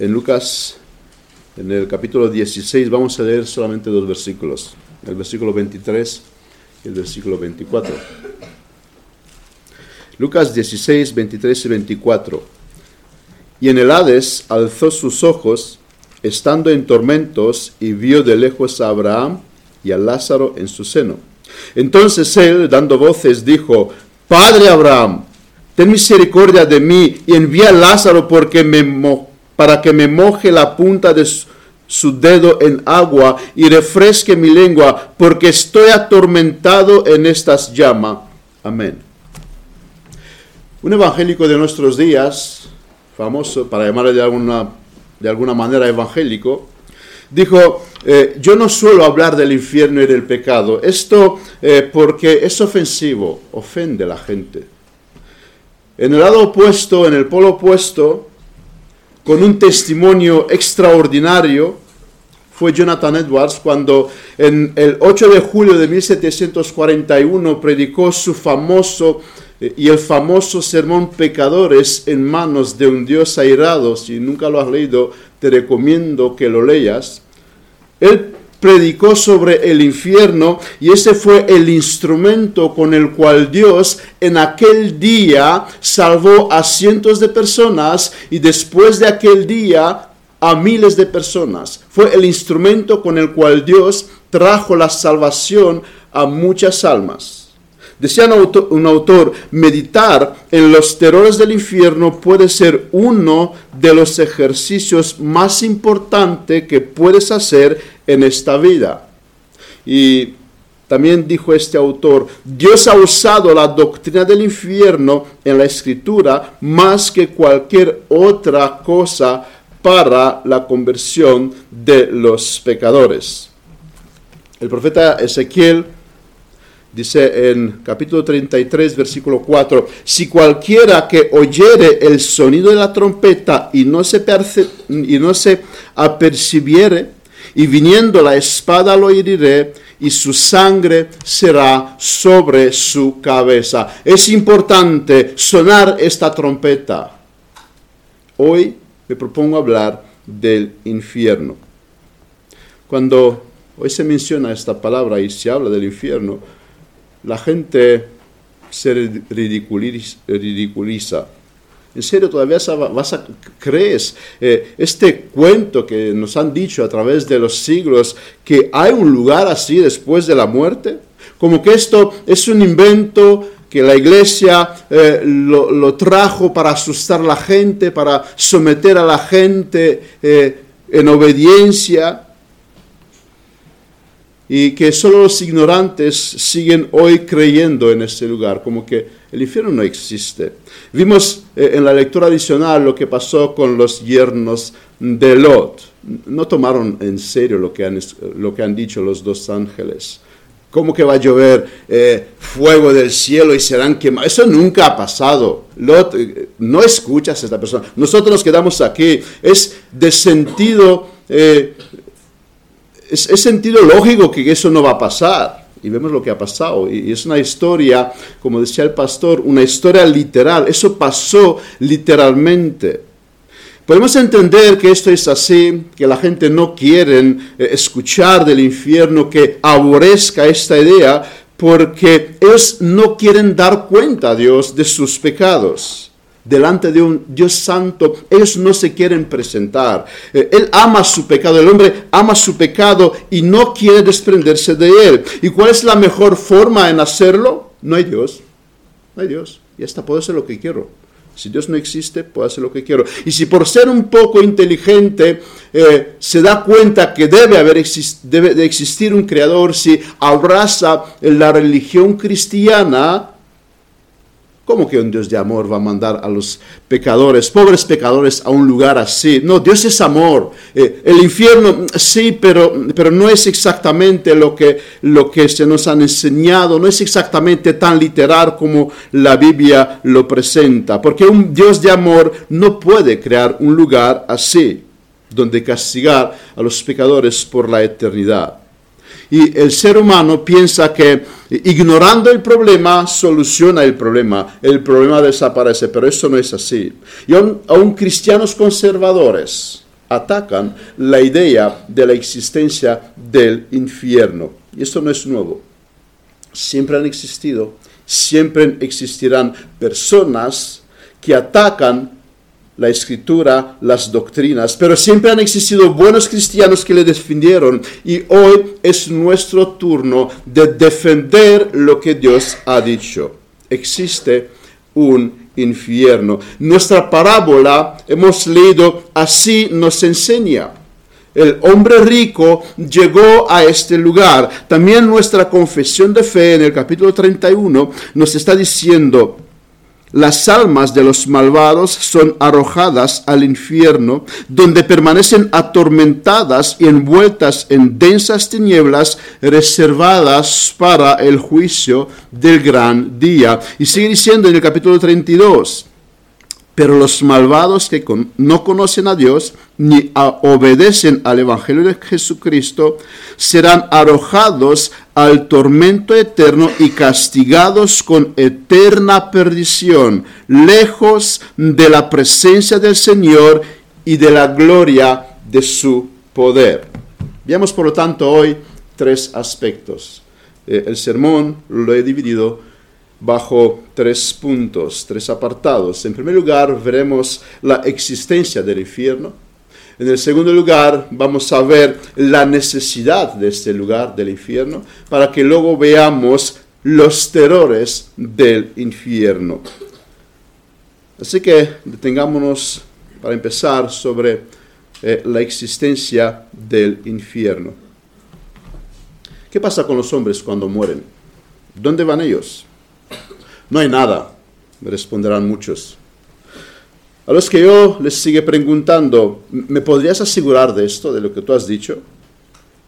en Lucas, en el capítulo 16, vamos a leer solamente dos versículos, el versículo 23 y el versículo 24. Lucas 16, 23 y 24. Y en el Hades alzó sus ojos, estando en tormentos, y vio de lejos a Abraham y a Lázaro en su seno. Entonces él, dando voces, dijo, Padre Abraham, ten misericordia de mí y envía a Lázaro porque me para que me moje la punta de su, dedo en agua y refresque mi lengua, porque estoy atormentado en estas llamas. Amén. Un evangélico de nuestros días, famoso, para llamarle de alguna, de alguna manera evangélico, dijo, eh, yo no suelo hablar del infierno y del pecado, esto eh, porque es ofensivo, ofende a la gente. En el lado opuesto, en el polo opuesto, con un testimonio extraordinario, fue Jonathan Edwards cuando en el 8 de julio de 1741 predicó su famoso eh, y el famoso sermón Pecadores en manos de un Dios airado. Si nunca lo has leído, te recomiendo que lo leas. Él predicó sobre el infierno y ese fue el instrumento con el cual Dios en aquel día salvó a cientos de personas y después de aquel día a miles de personas. Fue el instrumento con el cual Dios trajo la salvación a muchas almas. Decía un autor, meditar en los terrores del infierno puede ser uno de los ejercicios más importantes que puedes hacer en esta vida. Y también dijo este autor, Dios ha usado la doctrina del infierno en la escritura más que cualquier otra cosa para la conversión de los pecadores. El profeta Ezequiel dice en capítulo 33, versículo 4, si cualquiera que oyere el sonido de la trompeta y no se, y no se apercibiere, y viniendo la espada lo heriré y su sangre será sobre su cabeza. Es importante sonar esta trompeta. Hoy me propongo hablar del infierno. Cuando hoy se menciona esta palabra y se habla del infierno, la gente se ridiculiza ¿En serio todavía vas crees eh, este cuento que nos han dicho a través de los siglos que hay un lugar así después de la muerte? Como que esto es un invento que la iglesia eh, lo, trajo para asustar a la gente, para someter a la gente eh, en obediencia y que solo los ignorantes siguen hoy creyendo en este lugar, como que el infierno no existe. Vimos eh, en la lectura adicional lo que pasó con los yernos de Lot. No tomaron en serio lo que han, lo que han dicho los dos ángeles. ¿Cómo que va a llover eh, fuego del cielo y serán quemados? Eso nunca ha pasado. Lot, eh, no escuchas a esta persona. Nosotros nos quedamos aquí. Es de sentido es, sentido lógico que eso no va a pasar. Y vemos lo que ha pasado. Y, es una historia, como decía el pastor, una historia literal. Eso pasó literalmente. Podemos entender que esto es así, que la gente no quiere eh, escuchar del infierno, que aborrezca esta idea, porque ellos no quieren dar cuenta a Dios de sus pecados delante de un Dios santo, ellos no se quieren presentar. Eh, él ama su pecado, el hombre ama su pecado y no quiere desprenderse de él. ¿Y cuál es la mejor forma en hacerlo? No hay Dios, no hay Dios. Y hasta puedo hacer lo que quiero. Si Dios no existe, puedo hacer lo que quiero. Y si por ser un poco inteligente eh, se da cuenta que debe, haber debe de existir un creador, si abraza la religión cristiana, ¿Cómo que un Dios de amor va a mandar a los pecadores, pobres pecadores, a un lugar así? No, Dios es amor. Eh, el infierno sí, pero, pero no es exactamente lo que, lo que se nos han enseñado, no es exactamente tan literal como la Biblia lo presenta, porque un Dios de amor no puede crear un lugar así, donde castigar a los pecadores por la eternidad. Y el ser humano piensa que ignorando el problema soluciona el problema, el problema desaparece, pero eso no es así. Y aún, cristianos conservadores, atacan la idea de la existencia del infierno. Y esto no es nuevo. Siempre han existido, siempre existirán personas que atacan la escritura, las doctrinas, pero siempre han existido buenos cristianos que le defendieron y hoy es nuestro turno de defender lo que Dios ha dicho. Existe un infierno. Nuestra parábola, hemos leído, así nos enseña. El hombre rico llegó a este lugar. También nuestra confesión de fe en el capítulo 31 nos está diciendo, las almas de los malvados son arrojadas al infierno, donde permanecen atormentadas y envueltas en densas tinieblas reservadas para el juicio del gran día. Y sigue diciendo en el capítulo 32, pero los malvados que no conocen a Dios ni obedecen al Evangelio de Jesucristo serán arrojados al tormento eterno y castigados con eterna perdición, lejos de la presencia del Señor y de la gloria de su poder. Veamos por lo tanto hoy tres aspectos. Eh, el sermón lo he dividido bajo tres puntos, tres apartados. En primer lugar, veremos la existencia del infierno. En el segundo lugar, vamos a ver la necesidad de este lugar del infierno, para que luego veamos los terrores del infierno. Así que detengámonos para empezar sobre eh, la existencia del infierno. ¿Qué pasa con los hombres cuando mueren? ¿Dónde van ellos? No hay nada, me responderán muchos. A los que yo les sigue preguntando, ¿me podrías asegurar de esto, de lo que tú has dicho?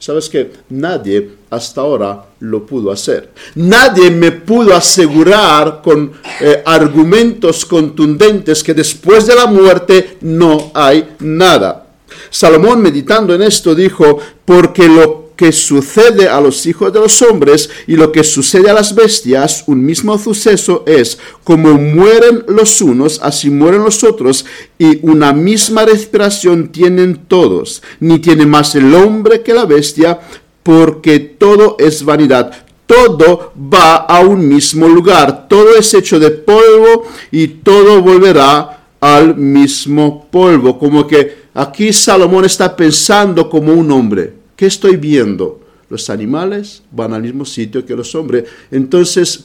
Sabes que nadie hasta ahora lo pudo hacer. Nadie me pudo asegurar con eh, argumentos contundentes que después de la muerte no hay nada. Salomón meditando en esto dijo, porque lo que sucede a los hijos de los hombres y lo que sucede a las bestias, un mismo suceso es, como mueren los unos, así mueren los otros, y una misma respiración tienen todos, ni tiene más el hombre que la bestia, porque todo es vanidad. Todo va a un mismo lugar, todo es hecho de polvo y todo volverá al mismo polvo. Como que aquí Salomón está pensando como un hombre ¿Qué estoy viendo? Los animales van al mismo sitio que los hombres. Entonces,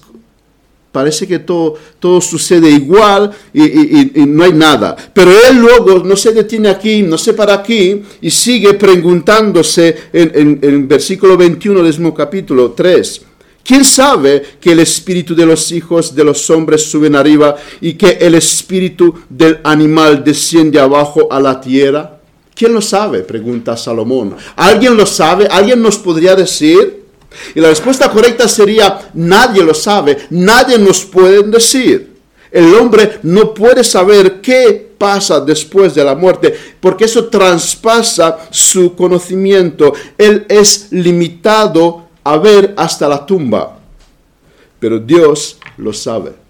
parece que todo, todo sucede igual y, no hay nada. Pero él luego no se detiene aquí, no se para aquí y sigue preguntándose en, en, versículo 21 del mismo capítulo 3. ¿Quién sabe que el espíritu de los hijos de los hombres suben arriba y que el espíritu del animal desciende abajo a la tierra? ¿Quién lo sabe? Pregunta Salomón. ¿Alguien lo sabe? ¿Alguien nos podría decir? Y la respuesta correcta sería, nadie lo sabe, nadie nos puede decir. El hombre no puede saber qué pasa después de la muerte, porque eso traspasa su conocimiento. Él es limitado a ver hasta la tumba, pero Dios lo sabe.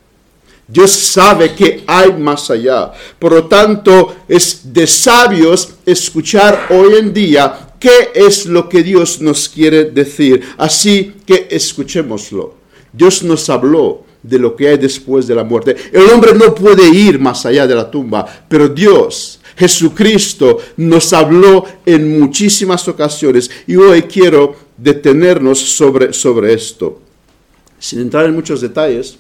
Dios sabe que hay más allá. Por lo tanto, es de sabios escuchar hoy en día qué es lo que Dios nos quiere decir. Así que escuchémoslo. Dios nos habló de lo que hay después de la muerte. El hombre no puede ir más allá de la tumba, pero Dios, Jesucristo, nos habló en muchísimas ocasiones y hoy quiero detenernos sobre, sobre esto. Sin entrar en muchos detalles,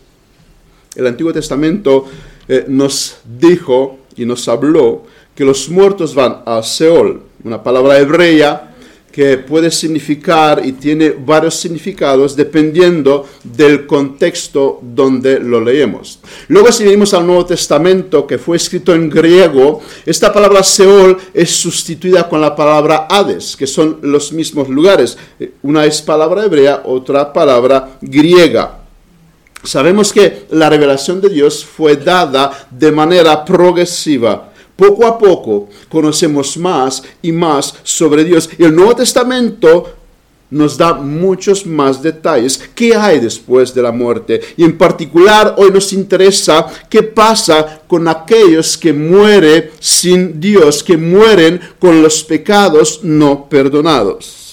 el Antiguo Testamento eh, nos dijo y nos habló que los muertos van a Seol, una palabra hebrea que puede significar y tiene varios significados dependiendo del contexto donde lo leemos. Luego si venimos al Nuevo Testamento que fue escrito en griego, esta palabra Seol es sustituida con la palabra Hades, que son los mismos lugares. Una es palabra hebrea, otra palabra griega. Sabemos que la revelación de Dios fue dada de manera progresiva. Poco a poco conocemos más y más sobre Dios. Y el Nuevo Testamento nos da muchos más detalles. ¿Qué hay después de la muerte? Y en particular hoy nos interesa qué pasa con aquellos que mueren sin Dios, que mueren con los pecados no perdonados.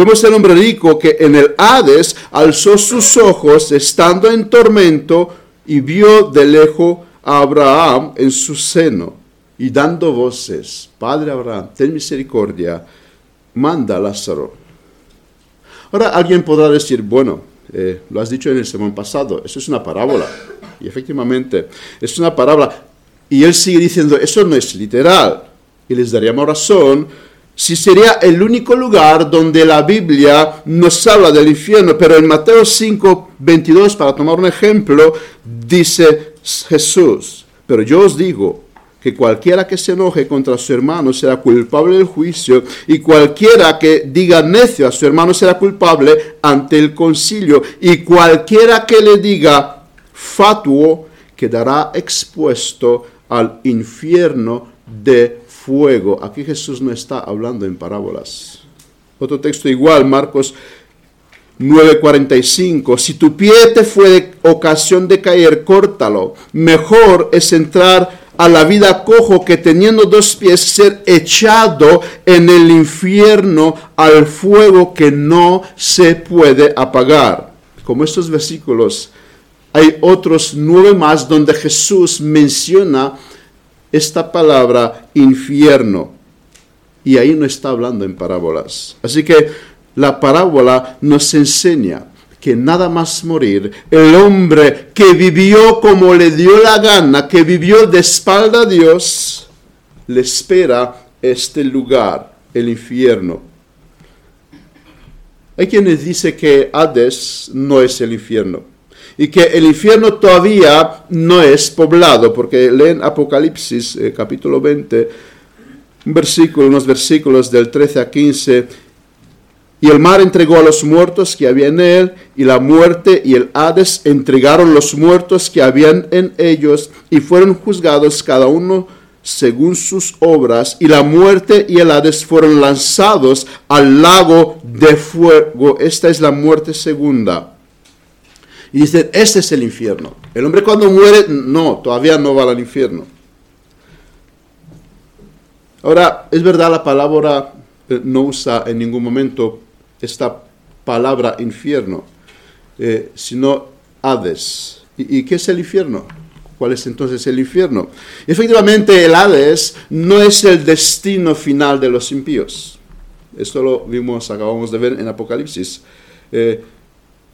Vemos el hombre rico que en el Hades alzó sus ojos estando en tormento y vio de lejos a Abraham en su seno y dando voces, Padre Abraham, ten misericordia, manda a Lázaro Ahora alguien podrá decir, bueno, eh, lo has dicho en el sermón pasado, eso es una parábola. Y efectivamente, es una parábola. Y él sigue diciendo, eso no es literal. Y les daríamos razón si sería el único lugar donde la Biblia nos habla del infierno. Pero en Mateo 5, 22, para tomar un ejemplo, dice Jesús, pero yo os digo, que cualquiera que se enoje contra su hermano será culpable del juicio, y cualquiera que diga necio a su hermano será culpable ante el concilio, y cualquiera que le diga fatuo quedará expuesto al infierno de fuego. Aquí Jesús no está hablando en parábolas. Otro texto igual, Marcos 9:45, si tu pie te fue de ocasión de caer, córtalo. Mejor es entrar a la vida cojo que teniendo dos pies ser echado en el infierno al fuego que no se puede apagar. Como estos versículos, hay otros nueve más donde Jesús menciona esta palabra infierno. Y ahí no está hablando en parábolas. Así que la parábola nos enseña que nada más morir, el hombre que vivió como le dio la gana, que vivió de espalda a Dios, le espera este lugar, el infierno. Hay quienes dicen que Hades no es el infierno y que el infierno todavía no es poblado, porque leen Apocalipsis eh, capítulo 20, un versículo, unos versículos del 13 a 15, y el mar entregó a los muertos que había en él, y la muerte y el Hades entregaron los muertos que habían en ellos, y fueron juzgados cada uno según sus obras, y la muerte y el Hades fueron lanzados al lago de fuego. Esta es la muerte segunda. Y dicen, este es el infierno. El hombre cuando muere, no, todavía no va al infierno. Ahora, es verdad, la palabra eh, no usa en ningún momento esta palabra infierno, eh, sino Hades. ¿Y, qué es el infierno? ¿Cuál es entonces el infierno? Efectivamente, el Hades no es el destino final de los impíos. Esto lo vimos, acabamos de ver en Apocalipsis. Eh,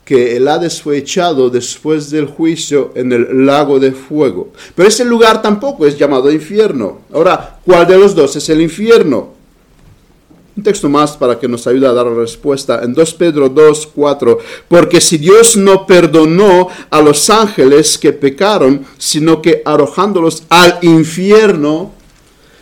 que el Hades fue echado después del juicio en el lago de fuego. Pero ese lugar tampoco es llamado infierno. Ahora, ¿cuál de los dos es el infierno? Un texto más para que nos ayude a dar respuesta. En 2 Pedro 2, 4. Porque si Dios no perdonó a los ángeles que pecaron, sino que arrojándolos al infierno,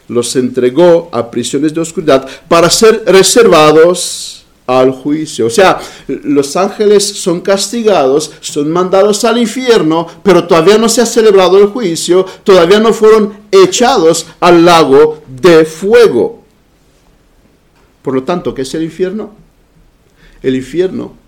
los entregó a prisiones de oscuridad para ser reservados al juicio. O sea, los ángeles son castigados, son mandados al infierno, pero todavía no se ha celebrado el juicio, todavía no fueron echados al lago de fuego. Por lo tanto, ¿qué es el infierno? El infierno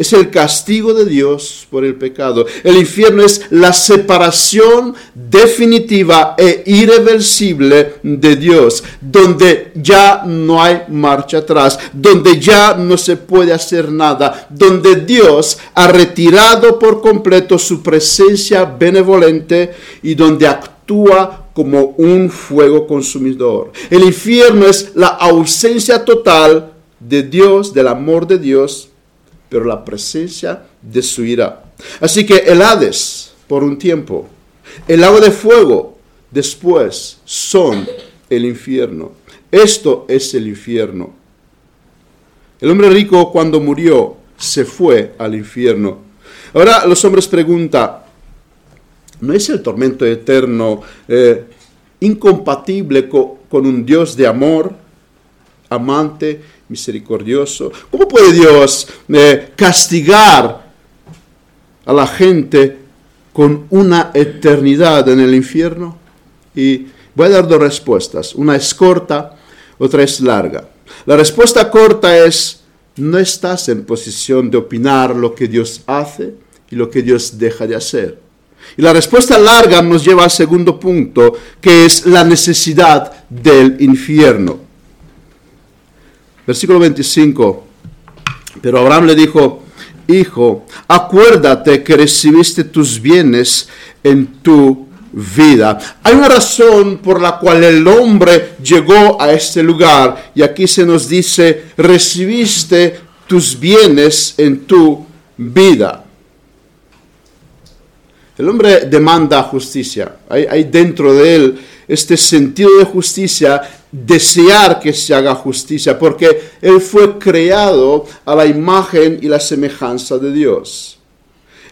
es el castigo de Dios por el pecado. El infierno es la separación definitiva e irreversible de Dios, donde ya no hay marcha atrás, donde ya no se puede hacer nada, donde Dios ha retirado por completo su presencia benevolente y donde actúa como un fuego consumidor. El infierno es la ausencia total de Dios, del amor de Dios, pero la presencia de su ira. Así que el Hades, por un tiempo, el lago de fuego, después, son el infierno. Esto es el infierno. El hombre rico cuando murió se fue al infierno. Ahora los hombres preguntan, ¿No es el tormento eterno eh, incompatible con, un Dios de amor, amante, misericordioso? ¿Cómo puede Dios eh, castigar a la gente con una eternidad en el infierno? Y voy a dar dos respuestas. Una es corta, otra es larga. La respuesta corta es, no estás en posición de opinar lo que Dios hace y lo que Dios deja de hacer. Y la respuesta larga nos lleva al segundo punto, que es la necesidad del infierno. Versículo 25. Pero Abraham le dijo, Hijo, acuérdate que recibiste tus bienes en tu vida. Hay una razón por la cual el hombre llegó a este lugar y aquí se nos dice, recibiste tus bienes en tu vida. El hombre demanda justicia. Hay, dentro de él este sentido de justicia, desear que se haga justicia, porque él fue creado a la imagen y la semejanza de Dios.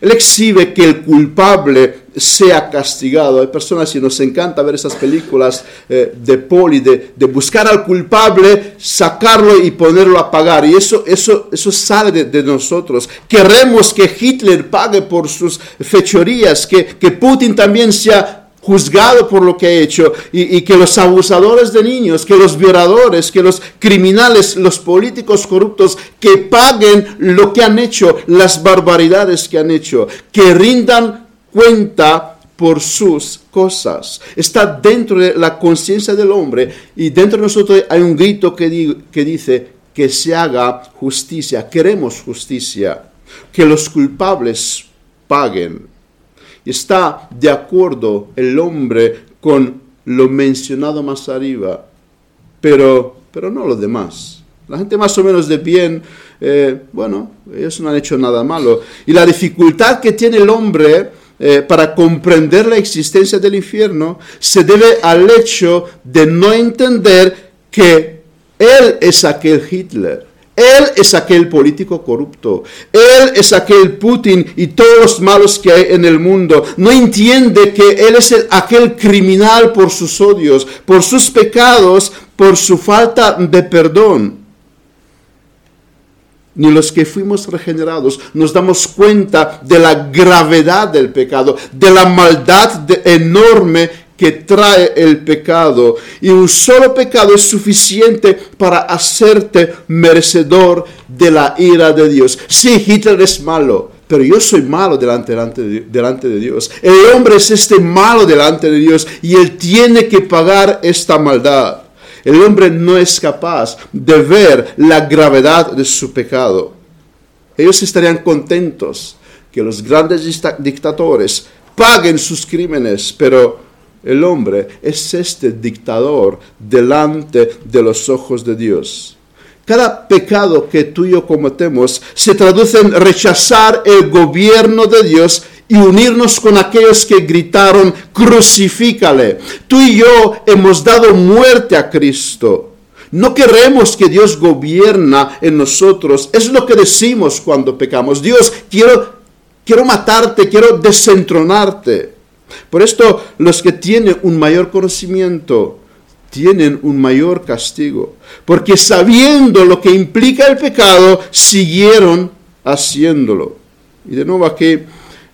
Él exhibe que el culpable sea castigado. Hay personas y nos encanta ver esas películas eh, de poli, de, buscar al culpable, sacarlo y ponerlo a pagar. Y eso, eso, eso sale de, nosotros. Queremos que Hitler pague por sus fechorías, que, que Putin también sea juzgado por lo que ha hecho y, que los abusadores de niños, que los violadores, que los criminales, los políticos corruptos, que paguen lo que han hecho, las barbaridades que han hecho, que rindan cuenta por sus cosas. Está dentro de la conciencia del hombre y dentro de nosotros hay un grito que, que dice que se haga justicia. Queremos justicia, que los culpables paguen está de acuerdo el hombre con lo mencionado más arriba, pero, pero no lo demás. La gente más o menos de bien, eh, bueno, ellos no han hecho nada malo. Y la dificultad que tiene el hombre eh, para comprender la existencia del infierno se debe al hecho de no entender que él es aquel Hitler él es aquel político corrupto. Él es aquel Putin y todos los malos que hay en el mundo. No entiende que Él es aquel criminal por sus odios, por sus pecados, por su falta de perdón. Ni los que fuimos regenerados nos damos cuenta de la gravedad del pecado, de la maldad enorme que trae el pecado. Y un solo pecado es suficiente para hacerte merecedor de la ira de Dios. Sí, Hitler es malo, pero yo soy malo delante, delante, de, delante de Dios. El hombre es este malo delante de Dios y él tiene que pagar esta maldad. El hombre no es capaz de ver la gravedad de su pecado. Ellos estarían contentos que los grandes dictadores paguen sus crímenes, pero el hombre es este dictador delante de los ojos de Dios. Cada pecado que tú y yo cometemos se traduce en rechazar el gobierno de Dios y unirnos con aquellos que gritaron, crucifícale. Tú y yo hemos dado muerte a Cristo. No queremos que Dios gobierna en nosotros. Es lo que decimos cuando pecamos. Dios, quiero, quiero matarte, quiero desentronarte. Por esto los que tienen un mayor conocimiento tienen un mayor castigo, porque sabiendo lo que implica el pecado, siguieron haciéndolo. Y de nuevo aquí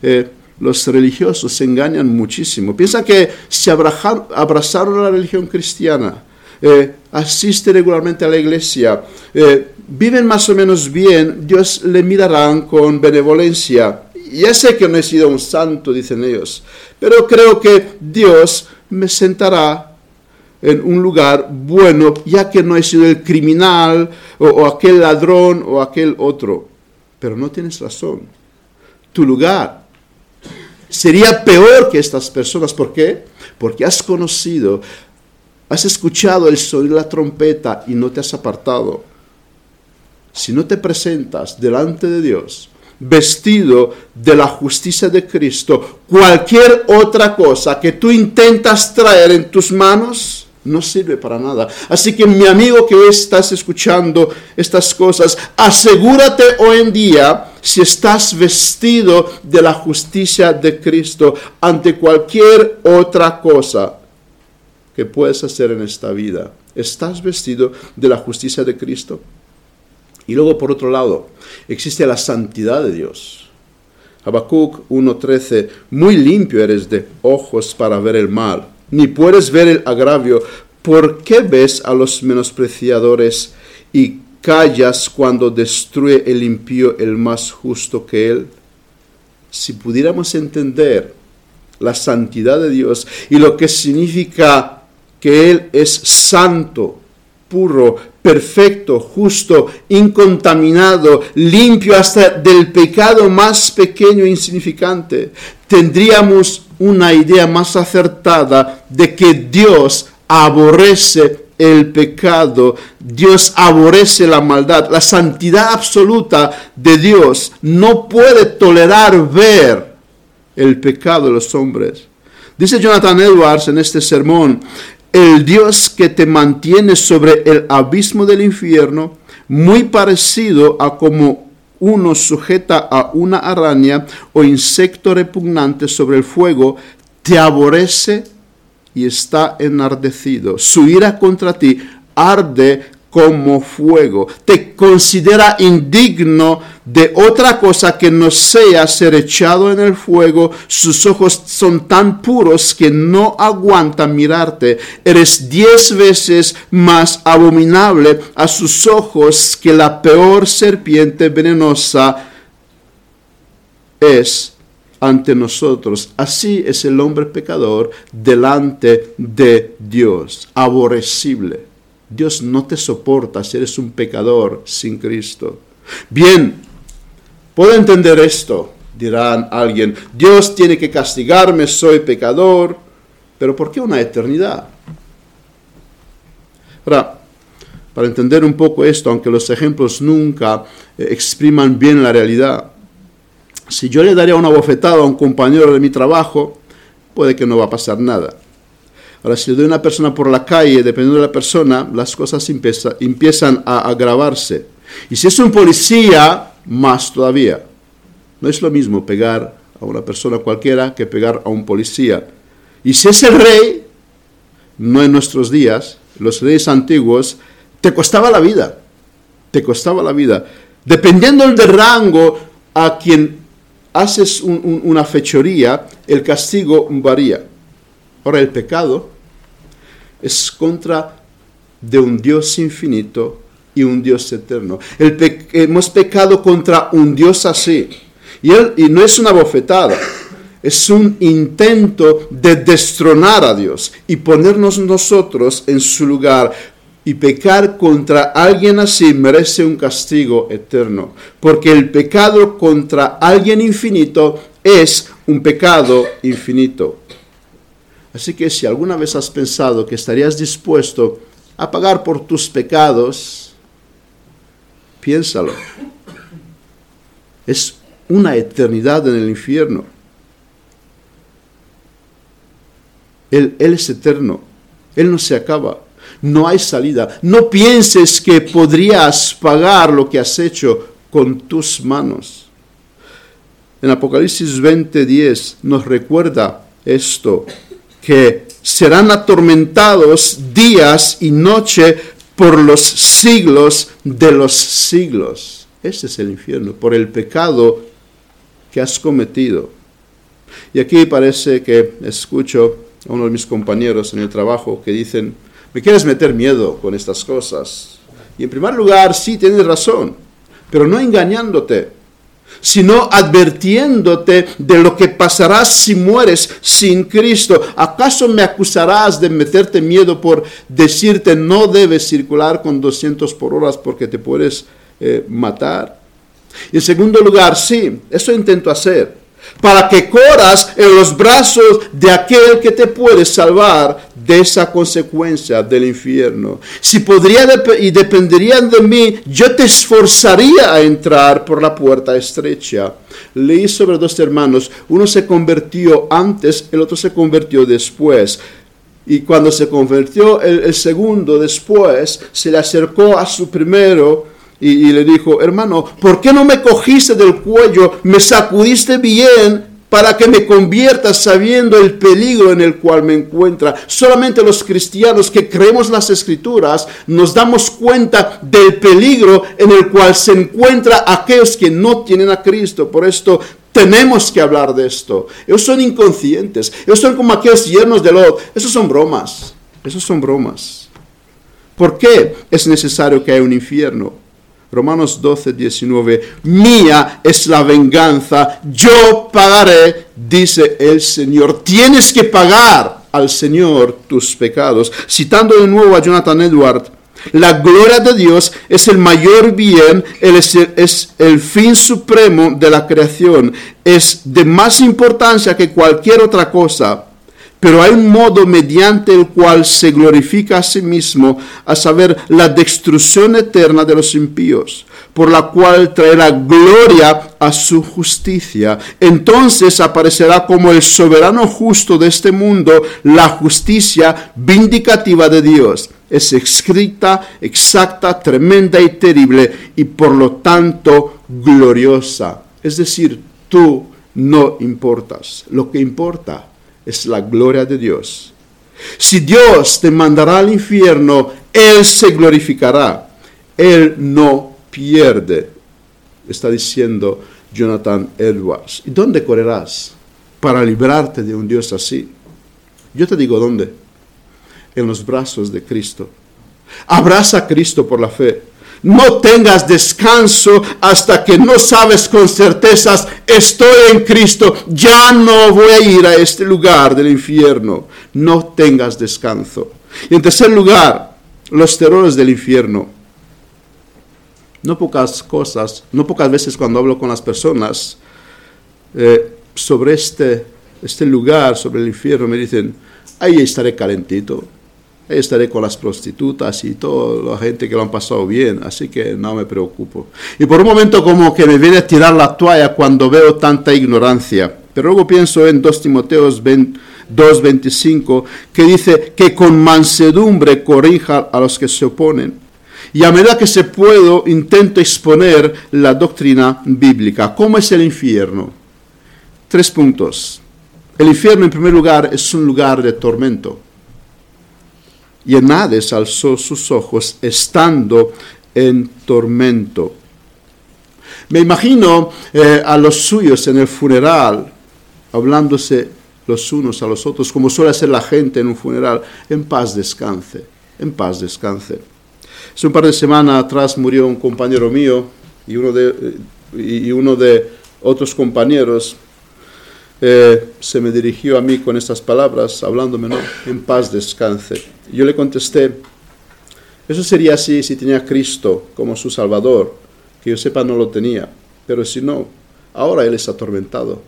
eh, los religiosos se engañan muchísimo. Piensan que se abrazaron la religión cristiana, eh, asisten regularmente a la iglesia, eh, viven más o menos bien, Dios le mirarán con benevolencia ya sé que no he sido un santo, dicen ellos, pero creo que Dios me sentará en un lugar bueno, ya que no he sido el criminal o, aquel ladrón o aquel otro. Pero no tienes razón. Tu lugar sería peor que estas personas. ¿Por qué? Porque has conocido, has escuchado el sonido de la trompeta y no te has apartado. Si no te presentas delante de Dios, vestido de la justicia de Cristo, cualquier otra cosa que tú intentas traer en tus manos, no sirve para nada. Así que mi amigo que estás escuchando estas cosas, asegúrate hoy en día si estás vestido de la justicia de Cristo ante cualquier otra cosa que puedes hacer en esta vida. ¿Estás vestido de la justicia de Cristo? Y luego, por otro lado, existe la santidad de Dios. Habacuc 1.13, muy limpio eres de ojos para ver el mal, ni puedes ver el agravio. ¿Por qué ves a los menospreciadores y callas cuando destruye el impío el más justo que él. Si pudiéramos entender la santidad de Dios y lo que significa que Él es santo, puro, perfecto, justo, incontaminado, limpio hasta del pecado más pequeño e insignificante, tendríamos una idea más acertada de que Dios aborrece el pecado, Dios aborrece la maldad, la santidad absoluta de Dios no puede tolerar ver el pecado de los hombres. Dice Jonathan Edwards en este sermón, el Dios que te mantiene sobre el abismo del infierno, muy parecido a como uno sujeta a una araña o insecto repugnante sobre el fuego, te aborrece y está enardecido. Su ira contra ti arde como fuego. Te considera indigno de otra cosa que no sea ser echado en el fuego. Sus ojos son tan puros que no aguantan mirarte. Eres diez veces más abominable a sus ojos que la peor serpiente venenosa es ante nosotros. Así es el hombre pecador delante de Dios, aborrecible. Dios no te soporta si eres un pecador sin Cristo. Bien, puedo entender esto, dirán alguien. Dios tiene que castigarme, soy pecador, pero ¿por qué una eternidad? Ahora, para entender un poco esto, aunque los ejemplos nunca eh, expriman bien la realidad, si yo le daría una bofetada a un compañero de mi trabajo, puede que no va a pasar nada. Ahora, si le doy a una persona por la calle, dependiendo de la persona, las cosas empiezan a agravarse. Y si es un policía, más todavía. No es lo mismo pegar a una persona cualquiera que pegar a un policía. Y si es el rey, no en nuestros días, los reyes antiguos, te costaba la vida. Te costaba la vida. Dependiendo del rango a quien haces una fechoría, el castigo varía. Ahora, el pecado es contra de un Dios infinito y un Dios eterno. hemos pecado contra un Dios así. Y, y no es una bofetada, es un intento de destronar a Dios y ponernos nosotros en su lugar. Y pecar contra alguien así merece un castigo eterno, porque el pecado contra alguien infinito es un pecado infinito. Así que si alguna vez has pensado que estarías dispuesto a pagar por tus pecados, piénsalo. Es una eternidad en el infierno. Él, es eterno. Él no se acaba. No hay salida. No pienses que podrías pagar lo que has hecho con tus manos. En Apocalipsis 20:10 nos recuerda esto que serán atormentados días y noche por los siglos de los siglos. Ese es el infierno, por el pecado que has cometido. Y aquí parece que escucho a uno de mis compañeros en el trabajo que dicen, me quieres meter miedo con estas cosas. Y en primer lugar, sí, tienes razón, pero no engañándote sino advirtiéndote de lo que pasará si mueres sin Cristo. ¿Acaso me acusarás de meterte miedo por decirte no debes circular con 200 por hora porque te puedes eh, matar? Y en segundo lugar, sí, eso intento hacer para que corras en los brazos de aquel que te puede salvar de esa consecuencia del infierno. Si podría y dependerían de mí, yo te esforzaría a entrar por la puerta estrecha. Leí sobre dos hermanos, uno se convirtió antes, el otro se convirtió después. Y cuando se convirtió el, segundo después, se le acercó a su primero y, le dijo, hermano, ¿por qué no me cogiste del cuello, me sacudiste bien para que me convierta sabiendo el peligro en el cual me encuentra. Solamente los cristianos que creemos las escrituras nos damos cuenta del peligro en el cual se encuentra aquellos que no tienen a Cristo. Por esto tenemos que hablar de esto. Ellos son inconscientes. Ellos son como aquellos yernos de Lot. Esos son bromas. Esos son bromas. ¿Por qué es necesario que haya un infierno? Romanos 12, 19, mía es la venganza, yo pagaré, dice el Señor. Tienes que pagar al Señor tus pecados. Citando de nuevo a Jonathan Edward, la gloria de Dios es el mayor bien, es, es el fin supremo de la creación, es de más importancia que cualquier otra cosa. Pero hay un modo mediante el cual se glorifica a sí mismo, a saber, la destrucción eterna de los impíos, por la cual traerá gloria a su justicia. Entonces aparecerá como el soberano justo de este mundo la justicia vindicativa de Dios es escrita, exacta, tremenda y terrible y por lo tanto gloriosa. Es decir, tú no importas. Lo que importa es la gloria de Dios. Si Dios te mandará al infierno, Él se glorificará. Él no pierde. Está diciendo Jonathan Edwards. ¿Y dónde correrás para librarte de un Dios así? Yo te digo dónde en los brazos de Cristo. Abraza a Cristo por la fe. No tengas descanso hasta que no sabes con certezas, estoy en Cristo, ya no voy a ir a este lugar del infierno. No tengas descanso. Y en tercer lugar, los terrores del infierno. No pocas cosas, no pocas veces cuando hablo con las personas eh, sobre este, este lugar, sobre el infierno, me dicen, ahí estaré calentito, estaré con las prostitutas y toda la gente que lo han pasado bien, así que no me preocupo. Y por un momento como que me viene a tirar la toalla cuando veo tanta ignorancia. Pero luego pienso en 2 Timoteos 2.25 que dice que con mansedumbre corrija a los que se oponen. Y a medida que se puedo, intento exponer la doctrina bíblica. ¿Cómo es el infierno? Tres puntos. El infierno, en primer lugar, es un lugar de tormento y en alzó sus ojos estando en tormento. Me imagino eh, a los suyos en el funeral, hablándose los unos a los otros, como suele hacer la gente en un funeral, en paz descanse, en paz descanse. Hace un par de semanas atrás murió un compañero mío y uno de, eh, y uno de otros compañeros eh, se me dirigió a mí con estas palabras, hablándome. En paz descanse. Yo le contesté, eso sería así si tenía Cristo como su Salvador, que yo sepa no lo tenía, pero si no, ahora Él es atormentado.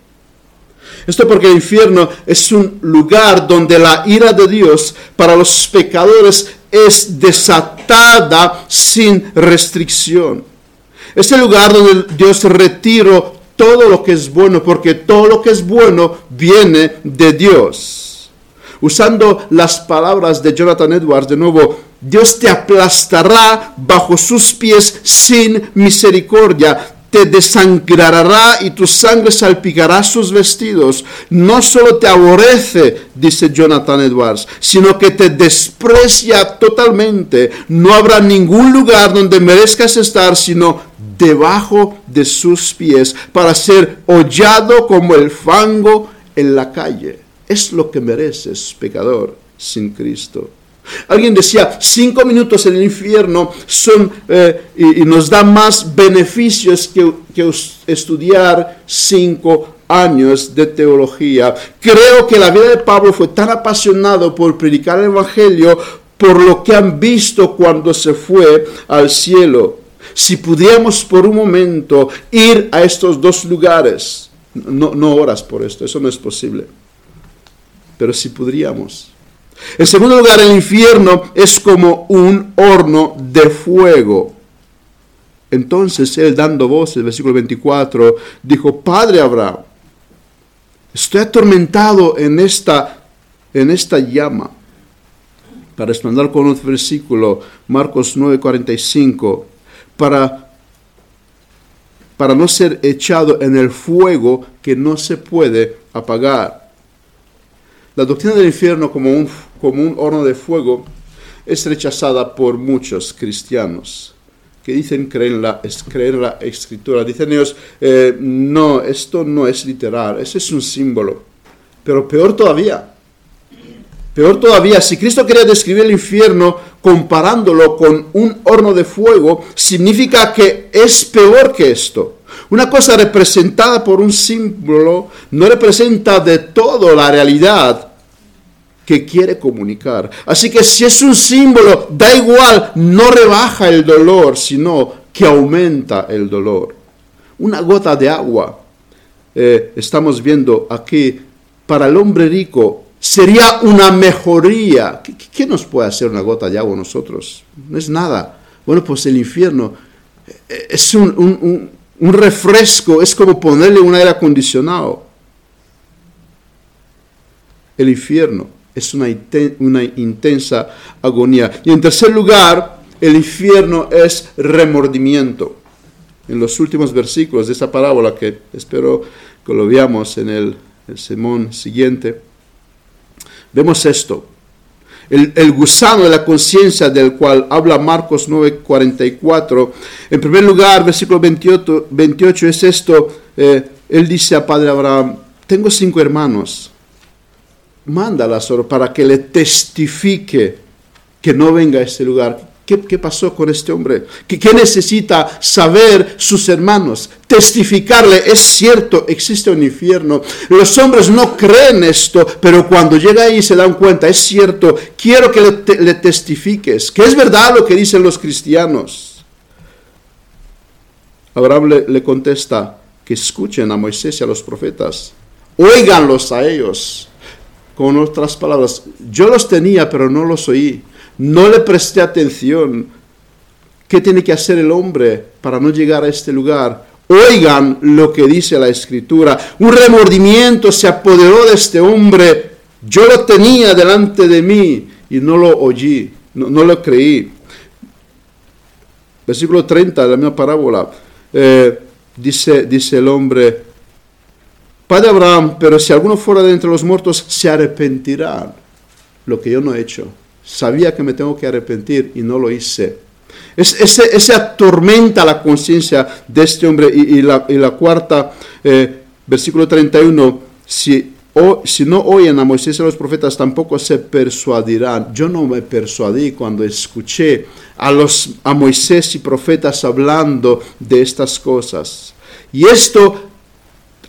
Esto porque el infierno es un lugar donde la ira de Dios para los pecadores es desatada sin restricción. Es el lugar donde Dios retiro todo lo que es bueno, porque todo lo que es bueno viene de Dios. Usando las palabras de Jonathan Edwards, de nuevo, Dios te aplastará bajo sus pies sin misericordia, te desangrará y tu sangre salpicará sus vestidos. No solo te aborrece, dice Jonathan Edwards, sino que te desprecia totalmente. No habrá ningún lugar donde merezcas estar, sino debajo de sus pies para ser hollado como el fango en la calle. Es lo que mereces, pecador, sin Cristo. Alguien decía, cinco minutos en el infierno son eh, y, nos da más beneficios que, que estudiar cinco años de teología. Creo que la vida de Pablo fue tan apasionado por predicar el Evangelio por lo que han visto cuando se fue al cielo si pudiéramos por un momento ir a estos dos lugares, no, no horas por esto, eso no es posible, pero si podríamos. En segundo lugar, el infierno es como un horno de fuego. Entonces él dando voces, versículo 24, dijo, Padre Abraham, estoy atormentado en esta, en esta llama. Para responder con un versículo, Marcos 9:45, para, para no ser echado en el fuego que no se puede apagar. La doctrina del infierno como un, como un horno de fuego es rechazada por muchos cristianos que dicen creer en la, creer la escritura. Dicen ellos, eh, no, esto no es literal, ese es un símbolo. Pero peor todavía, peor todavía, si Cristo quería describir el infierno comparándolo con un horno de fuego, significa que es peor que esto. Una cosa representada por un símbolo no representa de todo la realidad que quiere comunicar. Así que si es un símbolo, da igual, no rebaja el dolor, sino que aumenta el dolor. Una gota de agua, eh, estamos viendo aquí, para el hombre rico sería una mejoría. ¿Qué, nos puede hacer una gota de agua a nosotros? No es nada. Bueno, pues el infierno eh, es un, un refresco, es como ponerle un aire acondicionado. El infierno es una, una intensa agonía. Y en tercer lugar, el infierno es remordimiento. En los últimos versículos de esta parábola, que espero que lo veamos en el, el sermón siguiente, vemos esto. El, gusano de la conciencia del cual habla Marcos 9:44. En primer lugar, versículo 28, 28 es esto. Eh, él dice a Padre Abraham, tengo cinco hermanos mándala solo para que le testifique que no venga a este lugar. ¿Qué, pasó con este hombre? ¿Qué, ¿Qué, necesita saber sus hermanos? Testificarle, es cierto, existe un infierno. Los hombres no creen esto, pero cuando llega ahí se dan cuenta, es cierto, quiero que le, le testifiques, que es verdad lo que dicen los cristianos. Abraham le, le contesta que escuchen a Moisés y a los profetas, óiganlos a ellos con otras palabras, yo los tenía, pero no los oí. No le presté atención. ¿Qué tiene que hacer el hombre para no llegar a este lugar? Oigan lo que dice la escritura. Un remordimiento se apoderó de este hombre. Yo lo tenía delante de mí y no lo oí, no, lo creí. Versículo 30 de la misma parábola. Eh, dice, dice el hombre, Padre Abraham, pero si alguno fuera de entre los muertos, se arrepentirá lo que yo no he hecho. Sabía que me tengo que arrepentir y no lo hice. ese, ese, atormenta la conciencia de este hombre. Y, la, cuarta, eh, versículo 31, si, si no oyen a Moisés y a los profetas, tampoco se persuadirán. Yo no me persuadí cuando escuché a, los, a Moisés y profetas hablando de estas cosas. Y esto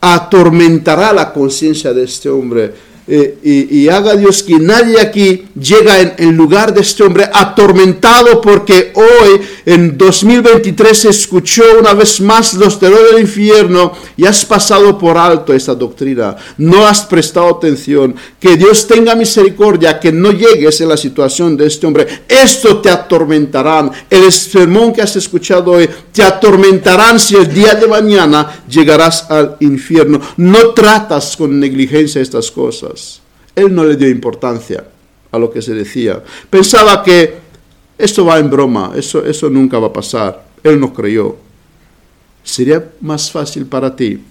atormentará la conciencia de este hombre eh, y, haga Dios que nadie aquí llega en, lugar de este hombre atormentado porque hoy en 2023 escuchó una vez más los terrores del infierno y has pasado por alto esta doctrina, no has prestado atención, que Dios tenga misericordia, que no llegues en la situación de este hombre, esto te atormentarán, el sermón que has escuchado hoy te atormentarán si el día de mañana llegarás al infierno, no tratas con negligencia estas cosas. Él no le dio importancia a lo que se decía. Pensaba que esto va en broma, eso, eso nunca va a pasar. Él no creyó. Sería más fácil para ti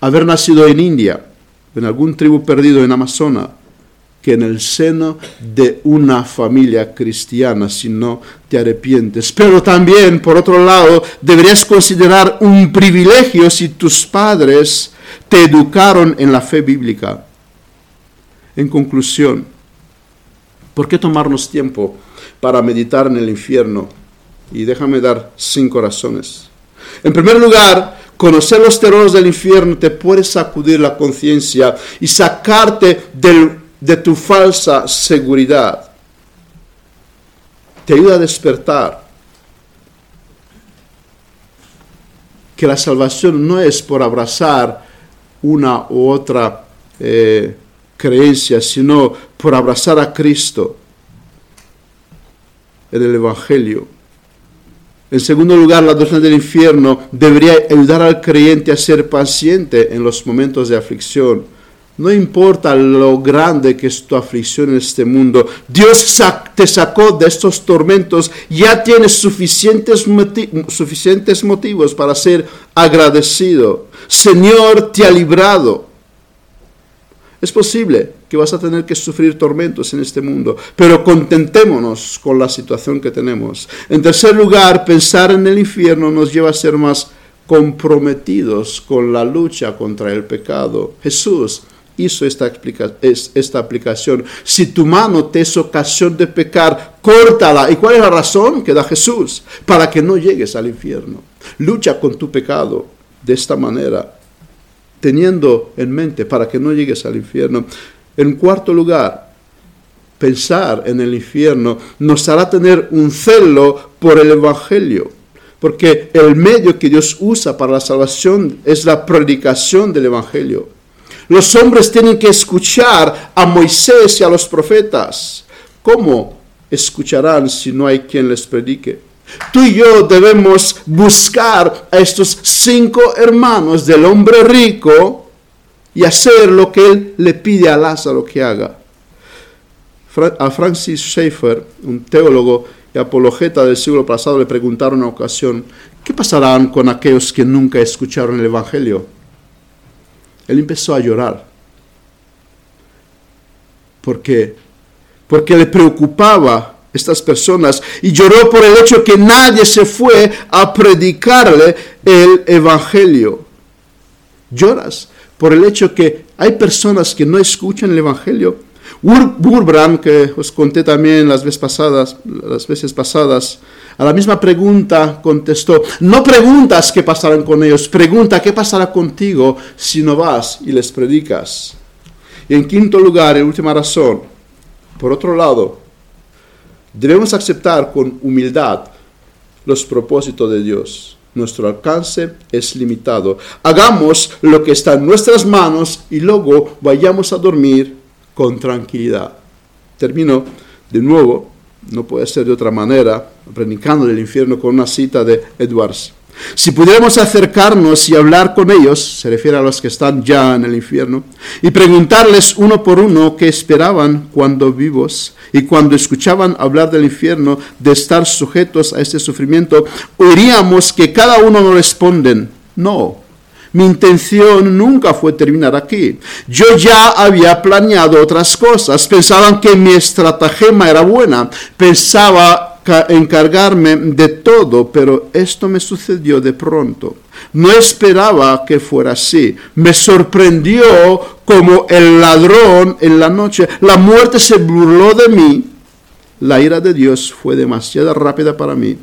haber nacido en India, en algún tribu perdido en Amazonas, que en el seno de una familia cristiana si no te arrepientes. Pero también, por otro lado, deberías considerar un privilegio si tus padres te educaron en la fe bíblica. En conclusión, ¿por qué tomarnos tiempo para meditar en el infierno? Y déjame dar cinco razones. En primer lugar, conocer los terrores del infierno te puede sacudir la conciencia y sacarte de tu falsa seguridad. Te ayuda a despertar que la salvación no es por abrazar una u otra eh, creencia, sino por abrazar a Cristo en el Evangelio. En segundo lugar, la doctrina del infierno debería ayudar al creyente a ser paciente en los momentos de aflicción. No importa lo grande que es tu aflicción en este mundo, Dios te sacó de estos tormentos, ya tienes suficientes, suficientes motivos para ser agradecido. Señor te ha librado. Es posible que vas a tener que sufrir tormentos en este mundo, pero contentémonos con la situación que tenemos. En tercer lugar, pensar en el infierno nos lleva a ser más comprometidos con la lucha contra el pecado. Jesús hizo esta, esta aplicación. Si tu mano te es ocasión de pecar, córtala. ¿Y cuál es la razón que da Jesús? Para que no llegues al infierno. Lucha con tu pecado de esta manera, teniendo en mente para que no llegues al infierno. En cuarto lugar, pensar en el infierno nos hará tener un celo por el Evangelio, porque el medio que Dios usa para la salvación es la predicación del Evangelio. Los hombres tienen que escuchar a Moisés y a los profetas. ¿Cómo escucharán si no hay quien les predique? Tú y yo debemos buscar a estos cinco hermanos del hombre rico y hacer lo que él le pide a Lázaro que haga. A Francis Schaeffer, un teólogo y apologeta del siglo pasado, le preguntaron una ocasión, ¿qué pasarán con aquellos que nunca escucharon el Evangelio? Él empezó a llorar. porque Porque le preocupaba estas personas y lloró por el hecho que nadie se fue a predicarle el Evangelio. Lloras por el hecho que hay personas que no escuchan el Evangelio. Burbrand, que os conté también las veces pasadas, las veces pasadas, a la misma pregunta contestó, no preguntas qué pasarán con ellos, pregunta qué pasará contigo si no vas y les predicas. Y en quinto lugar, en última razón, por otro lado, Debemos aceptar con humildad los propósitos de Dios. Nuestro alcance es limitado. Hagamos lo que está en nuestras manos y luego vayamos a dormir con tranquilidad. Termino de nuevo, no puede ser de otra manera, predicando del infierno con una cita de Edwards. Si pudiéramos acercarnos y hablar con ellos, se refiere a los que están ya en el infierno, y preguntarles uno por uno qué esperaban cuando vivos y cuando escuchaban hablar del infierno, de estar sujetos a este sufrimiento, oiríamos que cada uno nos responden, no, mi intención nunca fue terminar aquí. Yo ya había planeado otras cosas. Pensaban que mi estratagema era buena. Pensaba encargarme de todo, pero esto me sucedió de pronto. No esperaba que fuera así. Me sorprendió como el ladrón en la noche. La muerte se burló de mí. La ira de Dios fue demasiado rápida para mí.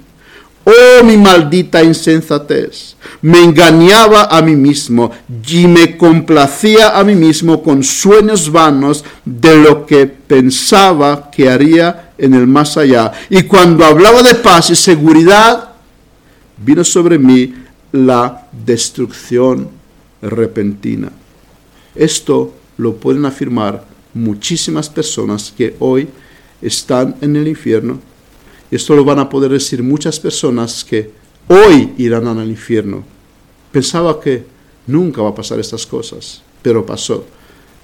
Oh, mi maldita insensatez. Me engañaba a mí mismo y me complacía a mí mismo con sueños vanos de lo que pensaba que haría en el más allá. Y cuando hablaba de paz y seguridad, vino sobre mí la destrucción repentina. Esto lo pueden afirmar muchísimas personas que hoy están en el infierno esto lo van a poder decir muchas personas que hoy irán al infierno. Pensaba que nunca va a pasar estas cosas, pero pasó.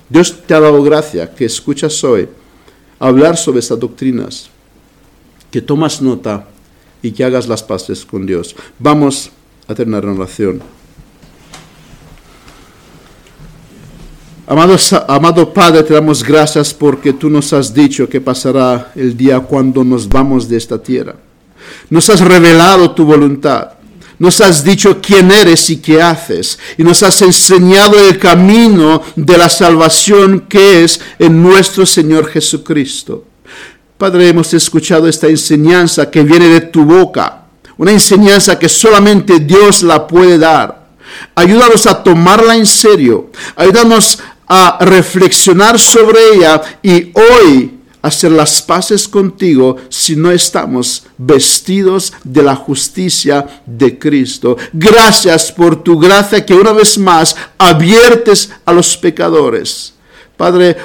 Dios te ha dado gracia que escuchas hoy hablar sobre estas doctrinas, que tomas nota y que hagas las paces con Dios. Vamos a tener una oración. Amado Padre, te damos gracias porque tú nos has dicho que pasará el día cuando nos vamos de esta tierra. Nos has revelado tu voluntad. Nos has dicho quién eres y qué haces. Y nos has enseñado el camino de la salvación que es en nuestro Señor Jesucristo. Padre, hemos escuchado esta enseñanza que viene de tu boca. Una enseñanza que solamente Dios la puede dar. Ayúdanos a tomarla en serio. Ayúdanos a reflexionar sobre ella y hoy hacer las paces contigo si no estamos vestidos de la justicia de Cristo. Gracias por tu gracia que una vez más adviertes a los pecadores. Padre,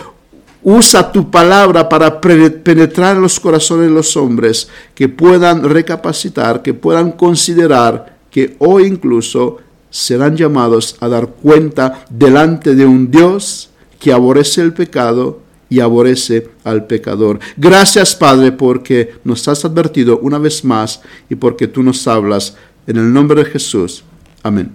usa tu palabra para penetrar en los corazones de los hombres, que puedan recapacitar, que puedan considerar que hoy incluso serán llamados a dar cuenta delante de un Dios que aborrece el pecado y aborrece al pecador. Gracias Padre porque nos has advertido una vez más y porque tú nos hablas en el nombre de Jesús. Amén.